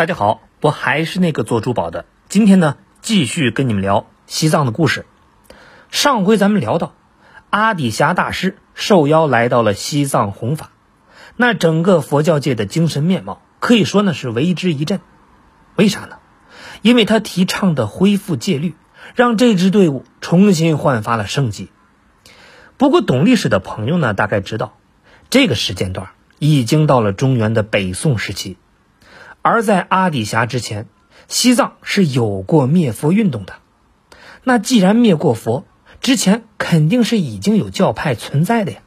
大家好，我还是那个做珠宝的。今天呢，继续跟你们聊西藏的故事。上回咱们聊到，阿底峡大师受邀来到了西藏弘法，那整个佛教界的精神面貌可以说呢是为之一振。为啥呢？因为他提倡的恢复戒律，让这支队伍重新焕发了生机。不过，懂历史的朋友呢，大概知道，这个时间段已经到了中原的北宋时期。而在阿底峡之前，西藏是有过灭佛运动的。那既然灭过佛，之前肯定是已经有教派存在的呀。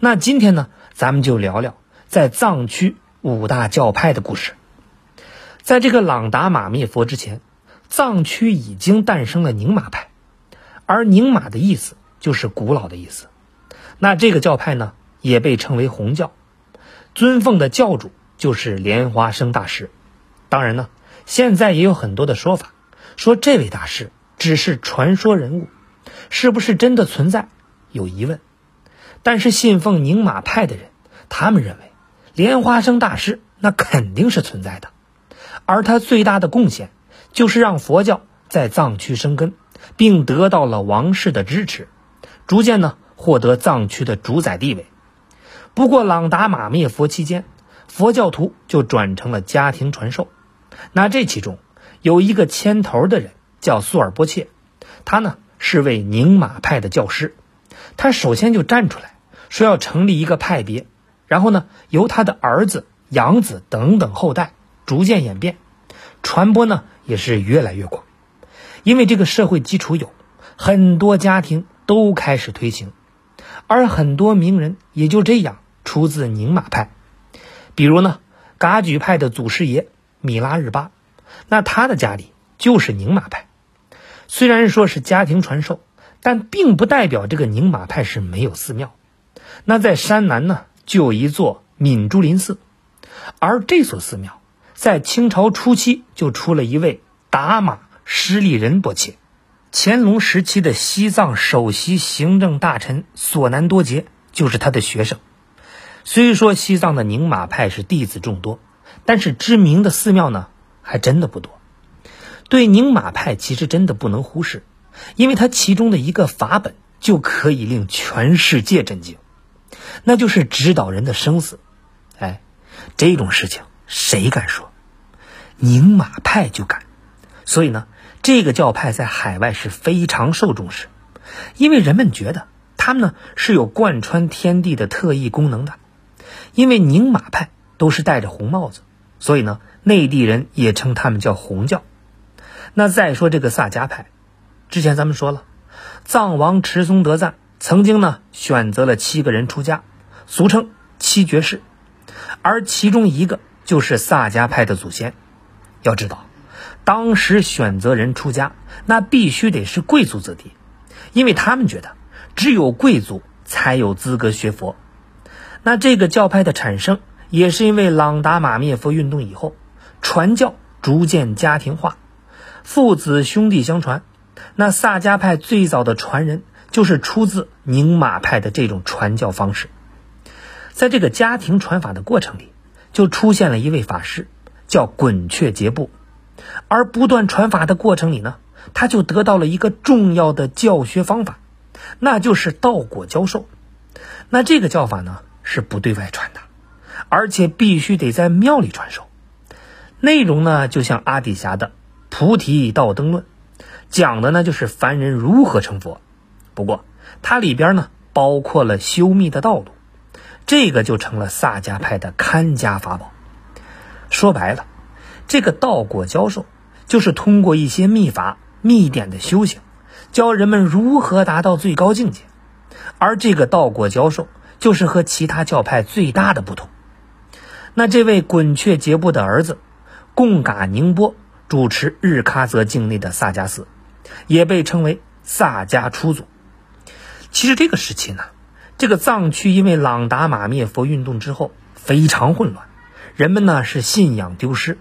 那今天呢，咱们就聊聊在藏区五大教派的故事。在这个朗达玛灭佛之前，藏区已经诞生了宁玛派，而宁玛的意思就是古老的意思。那这个教派呢，也被称为红教，尊奉的教主。就是莲花生大师，当然呢，现在也有很多的说法，说这位大师只是传说人物，是不是真的存在有疑问。但是信奉宁玛派的人，他们认为莲花生大师那肯定是存在的，而他最大的贡献就是让佛教在藏区生根，并得到了王室的支持，逐渐呢获得藏区的主宰地位。不过朗达玛灭佛期间。佛教徒就转成了家庭传授，那这其中有一个牵头的人叫苏尔波切，他呢是位宁玛派的教师，他首先就站出来说要成立一个派别，然后呢由他的儿子、养子等等后代逐渐演变，传播呢也是越来越广，因为这个社会基础有很多家庭都开始推行，而很多名人也就这样出自宁玛派。比如呢，噶举派的祖师爷米拉日巴，那他的家里就是宁玛派。虽然说是家庭传授，但并不代表这个宁玛派是没有寺庙。那在山南呢，就有一座敏珠林寺，而这所寺庙在清朝初期就出了一位达玛施利仁波切。乾隆时期的西藏首席行政大臣索南多杰就是他的学生。虽说西藏的宁玛派是弟子众多，但是知名的寺庙呢还真的不多。对宁玛派其实真的不能忽视，因为它其中的一个法本就可以令全世界震惊，那就是指导人的生死。哎，这种事情谁敢说？宁玛派就敢。所以呢，这个教派在海外是非常受重视，因为人们觉得他们呢是有贯穿天地的特异功能的。因为宁玛派都是戴着红帽子，所以呢，内地人也称他们叫红教。那再说这个萨迦派，之前咱们说了，藏王持松德赞曾经呢选择了七个人出家，俗称七绝世，而其中一个就是萨迦派的祖先。要知道，当时选择人出家，那必须得是贵族子弟，因为他们觉得只有贵族才有资格学佛。那这个教派的产生，也是因为朗达玛灭佛运动以后，传教逐渐家庭化，父子兄弟相传。那萨迦派最早的传人就是出自宁玛派的这种传教方式。在这个家庭传法的过程里，就出现了一位法师，叫滚雀杰布。而不断传法的过程里呢，他就得到了一个重要的教学方法，那就是道果教授。那这个教法呢？是不对外传的，而且必须得在庙里传授。内容呢，就像阿底峡的《菩提道灯论》，讲的呢就是凡人如何成佛。不过它里边呢包括了修密的道路，这个就成了萨迦派的看家法宝。说白了，这个道果教授就是通过一些秘法、秘典的修行，教人们如何达到最高境界。而这个道果教授。就是和其他教派最大的不同。那这位滚雀节部的儿子贡嘎宁波主持日喀则境内的萨迦寺，也被称为萨迦初祖。其实这个时期呢，这个藏区因为朗达玛灭佛运动之后非常混乱，人们呢是信仰丢失，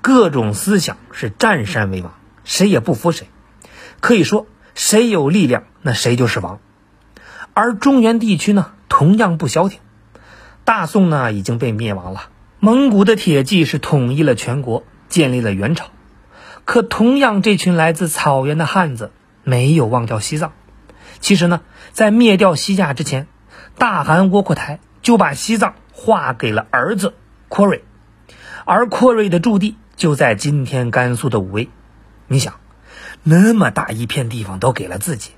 各种思想是占山为王，谁也不服谁，可以说谁有力量那谁就是王。而中原地区呢？同样不消停，大宋呢已经被灭亡了。蒙古的铁骑是统一了全国，建立了元朝。可同样，这群来自草原的汉子没有忘掉西藏。其实呢，在灭掉西夏之前，大汗窝阔台就把西藏划给了儿子阔瑞，而阔瑞的驻地就在今天甘肃的武威。你想，那么大一片地方都给了自己，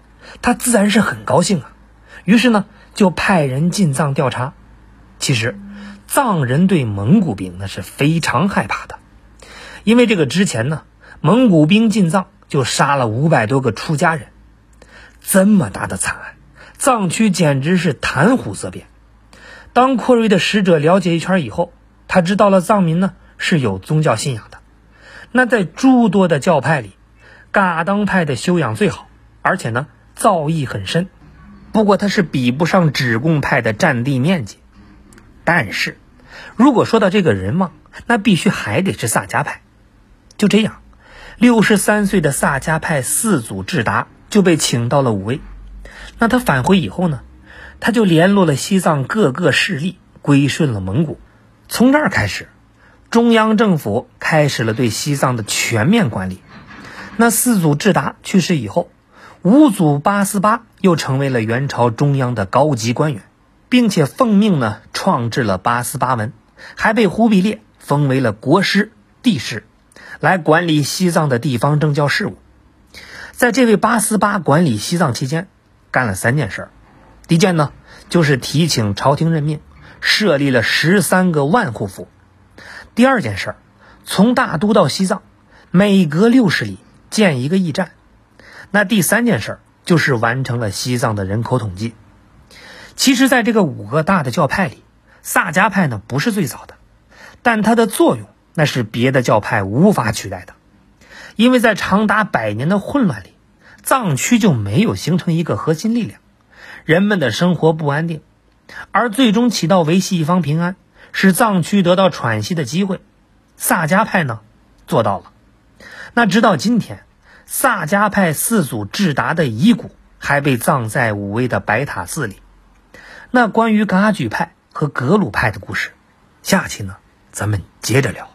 他自然是很高兴啊。于是呢，就派人进藏调查。其实，藏人对蒙古兵那是非常害怕的，因为这个之前呢，蒙古兵进藏就杀了五百多个出家人。这么大的惨案，藏区简直是谈虎色变。当阔瑞的使者了解一圈以后，他知道了藏民呢是有宗教信仰的。那在诸多的教派里，噶当派的修养最好，而且呢造诣很深。不过他是比不上止贡派的占地面积。但是，如果说到这个人望，那必须还得是萨迦派。就这样，六十三岁的萨迦派四祖智达。就被请到了武威。那他返回以后呢？他就联络了西藏各个势力，归顺了蒙古。从这儿开始，中央政府开始了对西藏的全面管理。那四祖智达去世以后，五祖八思巴又成为了元朝中央的高级官员，并且奉命呢创制了八思巴文，还被忽必烈封为了国师、帝师，来管理西藏的地方政教事务。在这位八思巴管理西藏期间，干了三件事。第一件呢，就是提请朝廷任命，设立了十三个万户府。第二件事，从大都到西藏，每隔六十里建一个驿站。那第三件事儿，就是完成了西藏的人口统计。其实，在这个五个大的教派里，萨迦派呢不是最早的，但它的作用那是别的教派无法取代的。因为在长达百年的混乱里，藏区就没有形成一个核心力量，人们的生活不安定，而最终起到维系一方平安，使藏区得到喘息的机会。萨迦派呢，做到了。那直到今天，萨迦派四祖智达的遗骨还被葬在武威的白塔寺里。那关于噶举派和格鲁派的故事，下期呢，咱们接着聊。